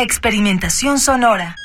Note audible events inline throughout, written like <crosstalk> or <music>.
Experimentación sonora.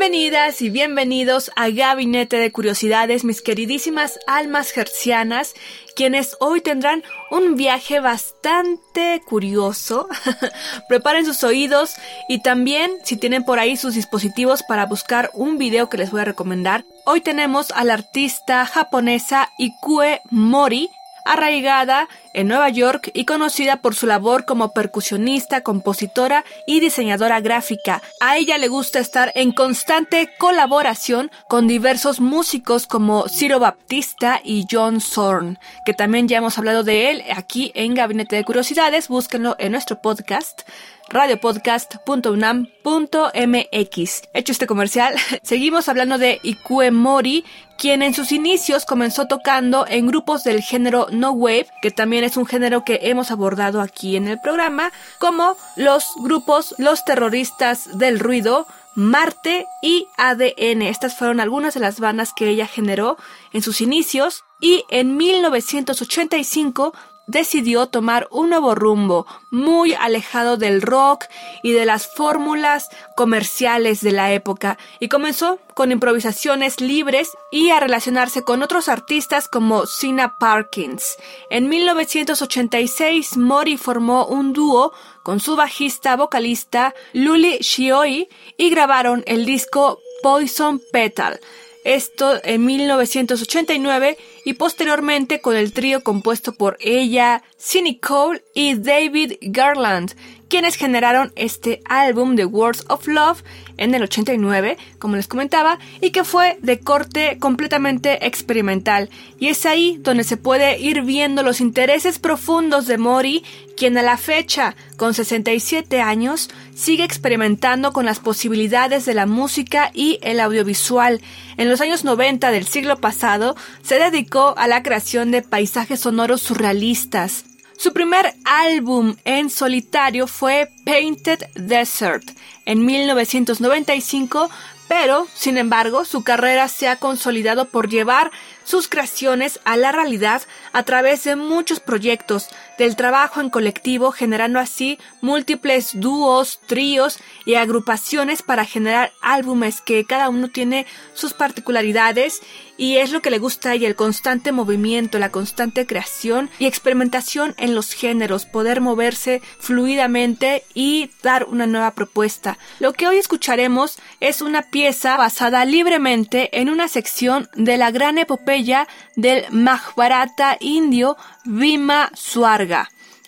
Bienvenidas y bienvenidos a Gabinete de Curiosidades, mis queridísimas almas gercianas, quienes hoy tendrán un viaje bastante curioso. <laughs> Preparen sus oídos y también si tienen por ahí sus dispositivos para buscar un video que les voy a recomendar. Hoy tenemos a la artista japonesa Ikue Mori, arraigada en Nueva York y conocida por su labor como percusionista, compositora y diseñadora gráfica. A ella le gusta estar en constante colaboración con diversos músicos como Ciro Baptista y John Zorn, que también ya hemos hablado de él aquí en Gabinete de Curiosidades. Búsquenlo en nuestro podcast radiopodcast.unam.mx. Hecho este comercial, <laughs> seguimos hablando de Ikue Mori, quien en sus inicios comenzó tocando en grupos del género No Wave, que también es un género que hemos abordado aquí en el programa, como los grupos Los Terroristas del Ruido, Marte y ADN. Estas fueron algunas de las bandas que ella generó en sus inicios y en 1985 decidió tomar un nuevo rumbo, muy alejado del rock y de las fórmulas comerciales de la época, y comenzó con improvisaciones libres y a relacionarse con otros artistas como Sina Parkins. En 1986, Mori formó un dúo con su bajista vocalista Luli Shioi y grabaron el disco Poison Petal, esto en 1989 y posteriormente con el trío compuesto por ella, Cindy Cole y David Garland, quienes generaron este álbum The Words of Love en el 89, como les comentaba, y que fue de corte completamente experimental. Y es ahí donde se puede ir viendo los intereses profundos de Mori, quien a la fecha, con 67 años, sigue experimentando con las posibilidades de la música y el audiovisual. En los años 90 del siglo pasado, se dedicó a la creación de paisajes sonoros surrealistas. Su primer álbum en solitario fue Painted Desert en 1995, pero, sin embargo, su carrera se ha consolidado por llevar sus creaciones a la realidad a través de muchos proyectos, del trabajo en colectivo, generando así múltiples dúos, tríos y agrupaciones para generar álbumes que cada uno tiene sus particularidades y es lo que le gusta y el constante movimiento, la constante creación y experimentación en los géneros, poder moverse fluidamente y dar una nueva propuesta. Lo que hoy escucharemos es una pieza basada libremente en una sección de la gran epopeya del Mahabharata indio Bhima Swarga.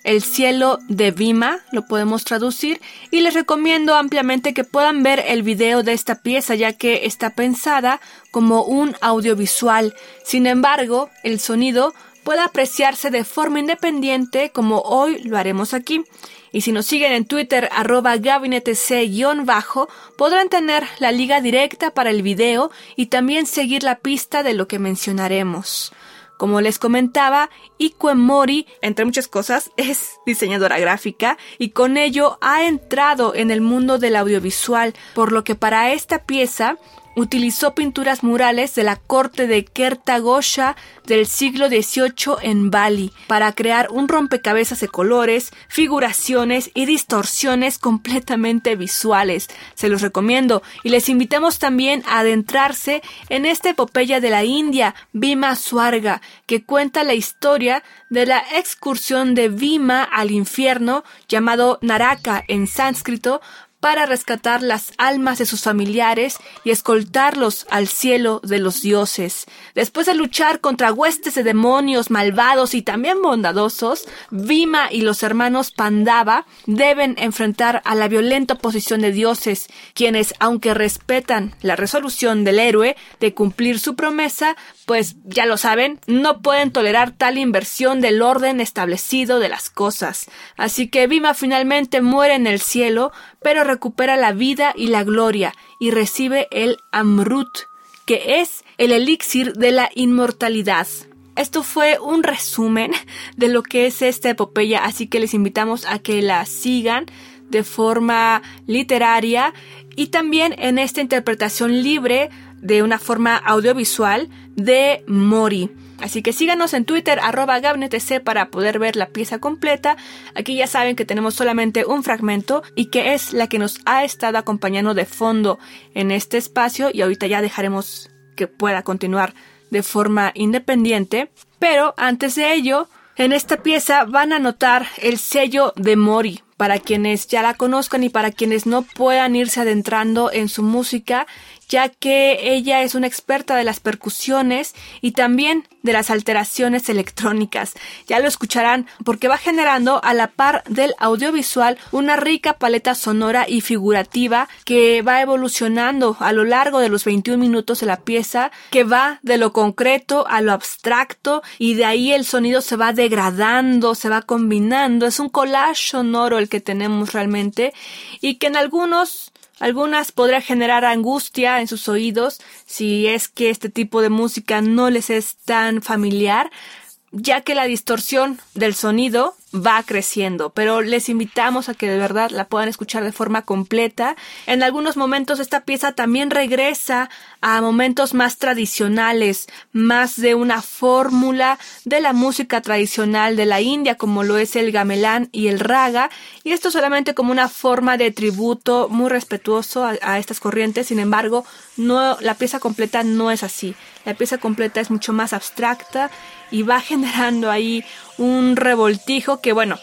El cielo de Bhima, lo podemos traducir, y les recomiendo ampliamente que puedan ver el video de esta pieza ya que está pensada como un audiovisual. Sin embargo, el sonido puede apreciarse de forma independiente como hoy lo haremos aquí. Y si nos siguen en Twitter arroba gabinetec-bajo, podrán tener la liga directa para el video y también seguir la pista de lo que mencionaremos. Como les comentaba, Ikue Mori, entre muchas cosas, <laughs> es diseñadora gráfica y con ello ha entrado en el mundo del audiovisual, por lo que para esta pieza utilizó pinturas murales de la corte de Kertagosha del siglo XVIII en Bali para crear un rompecabezas de colores, figuraciones y distorsiones completamente visuales. Se los recomiendo y les invitamos también a adentrarse en esta epopeya de la India, Bhima Swarga, que cuenta la historia de la excursión de Bhima al infierno, llamado Naraka en sánscrito, para rescatar las almas de sus familiares y escoltarlos al cielo de los dioses. Después de luchar contra huestes de demonios malvados y también bondadosos, Vima y los hermanos Pandava deben enfrentar a la violenta oposición de dioses, quienes, aunque respetan la resolución del héroe de cumplir su promesa, pues ya lo saben, no pueden tolerar tal inversión del orden establecido de las cosas. Así que Vima finalmente muere en el cielo, pero recupera la vida y la gloria y recibe el Amrut, que es el elixir de la inmortalidad. Esto fue un resumen de lo que es esta epopeya, así que les invitamos a que la sigan de forma literaria y también en esta interpretación libre de una forma audiovisual de Mori. Así que síganos en Twitter, arroba gabnetc para poder ver la pieza completa. Aquí ya saben que tenemos solamente un fragmento y que es la que nos ha estado acompañando de fondo en este espacio y ahorita ya dejaremos que pueda continuar de forma independiente. Pero antes de ello, en esta pieza van a notar el sello de Mori. Para quienes ya la conozcan y para quienes no puedan irse adentrando en su música, ya que ella es una experta de las percusiones y también de las alteraciones electrónicas. Ya lo escucharán porque va generando a la par del audiovisual una rica paleta sonora y figurativa que va evolucionando a lo largo de los 21 minutos de la pieza, que va de lo concreto a lo abstracto y de ahí el sonido se va degradando, se va combinando. Es un collage sonoro el que tenemos realmente y que en algunos algunas podrá generar angustia en sus oídos si es que este tipo de música no les es tan familiar, ya que la distorsión del sonido va creciendo, pero les invitamos a que de verdad la puedan escuchar de forma completa. En algunos momentos esta pieza también regresa a momentos más tradicionales, más de una fórmula de la música tradicional de la India, como lo es el gamelán y el raga, y esto solamente como una forma de tributo muy respetuoso a, estas corrientes. Sin embargo, no, la pieza completa no es así. La pieza completa es mucho más abstracta y va <laughs> generando ahí un revoltijo que bueno,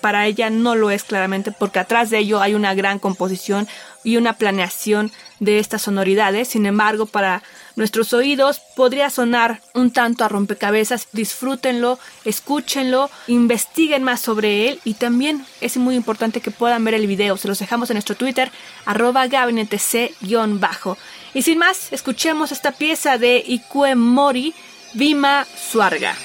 para ella no lo es claramente porque atrás de ello hay una gran composición y una planeación de estas sonoridades. Sin embargo, para nuestros oídos podría sonar un tanto a rompecabezas. Disfrútenlo, escúchenlo, investiguen más sobre él y también es muy importante que puedan ver el video. Se los dejamos en nuestro Twitter, arroba gabinetec-bajo. Y sin más, escuchemos esta pieza de Ikue Mori, Vima Suarga.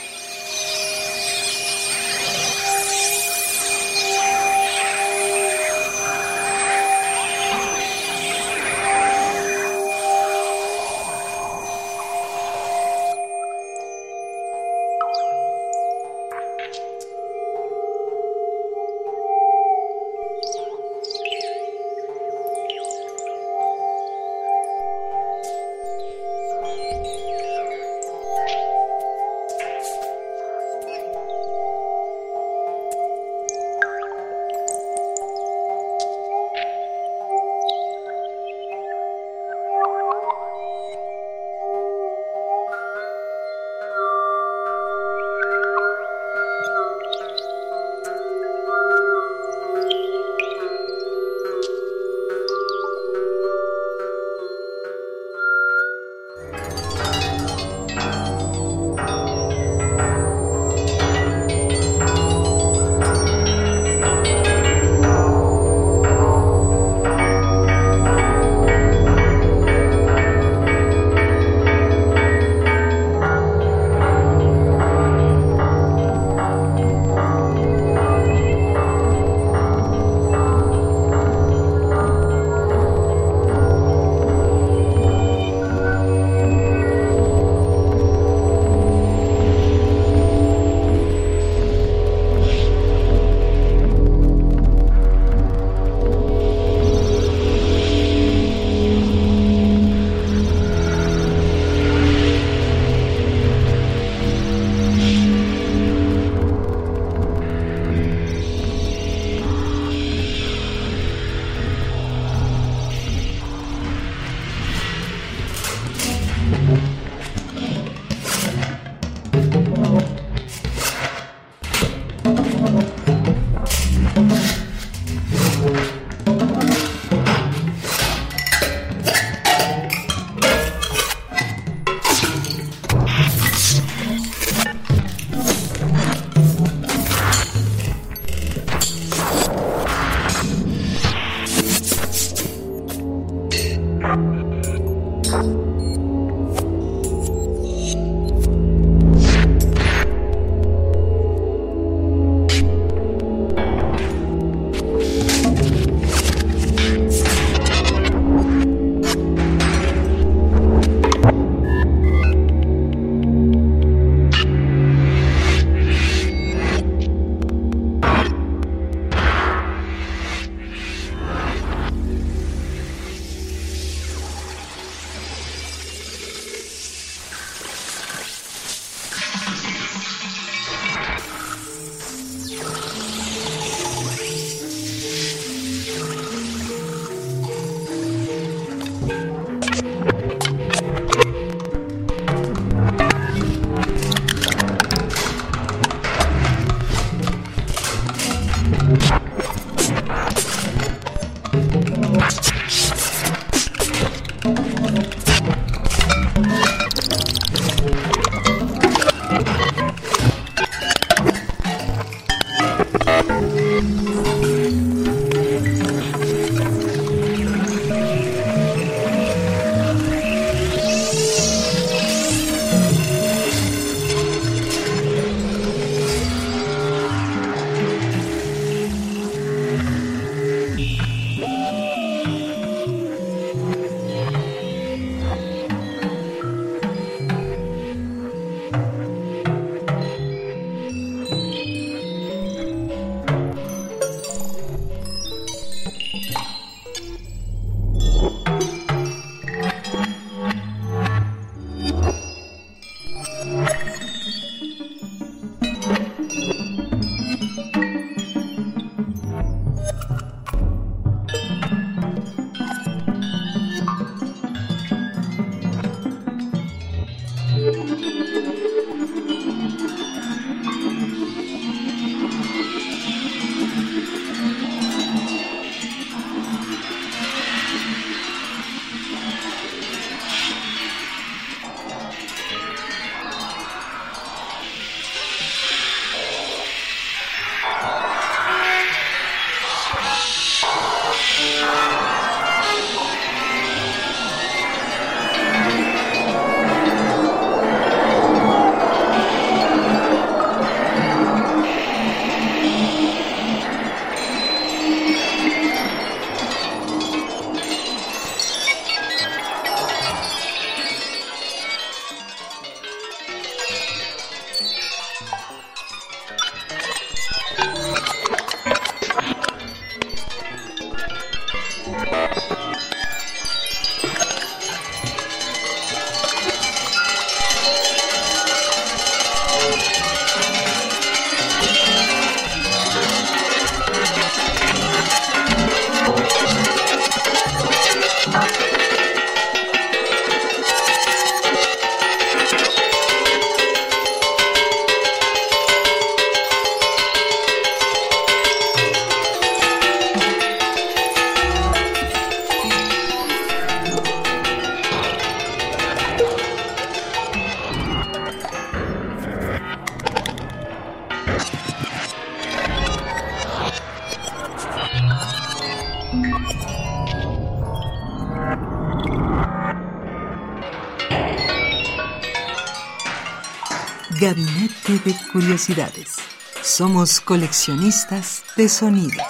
Gabinete de Curiosidades. Somos coleccionistas de sonidos.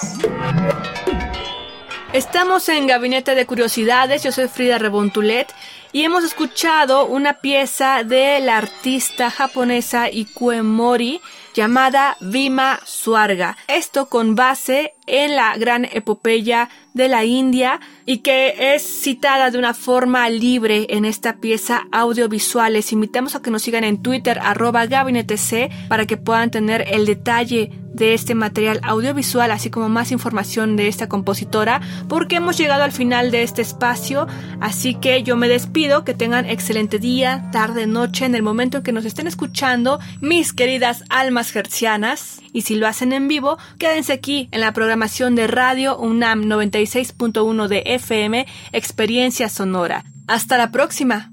Estamos en Gabinete de Curiosidades, yo soy Frida Rebontulet y hemos escuchado una pieza de la artista japonesa Ikue Mori llamada Vima Suarga. Esto con base en la gran epopeya de la India y que es citada de una forma libre en esta pieza audiovisual. Les invitamos a que nos sigan en Twitter arroba gabinetec para que puedan tener el detalle de este material audiovisual, así como más información de esta compositora, porque hemos llegado al final de este espacio, así que yo me despido, que tengan excelente día, tarde, noche, en el momento en que nos estén escuchando, mis queridas almas hercianas, y si lo hacen en vivo, quédense aquí en la programación de Radio UNAM 96.1 de FM, Experiencia Sonora. Hasta la próxima.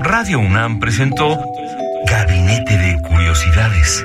Radio UNAM presentó Gabinete de Curiosidades.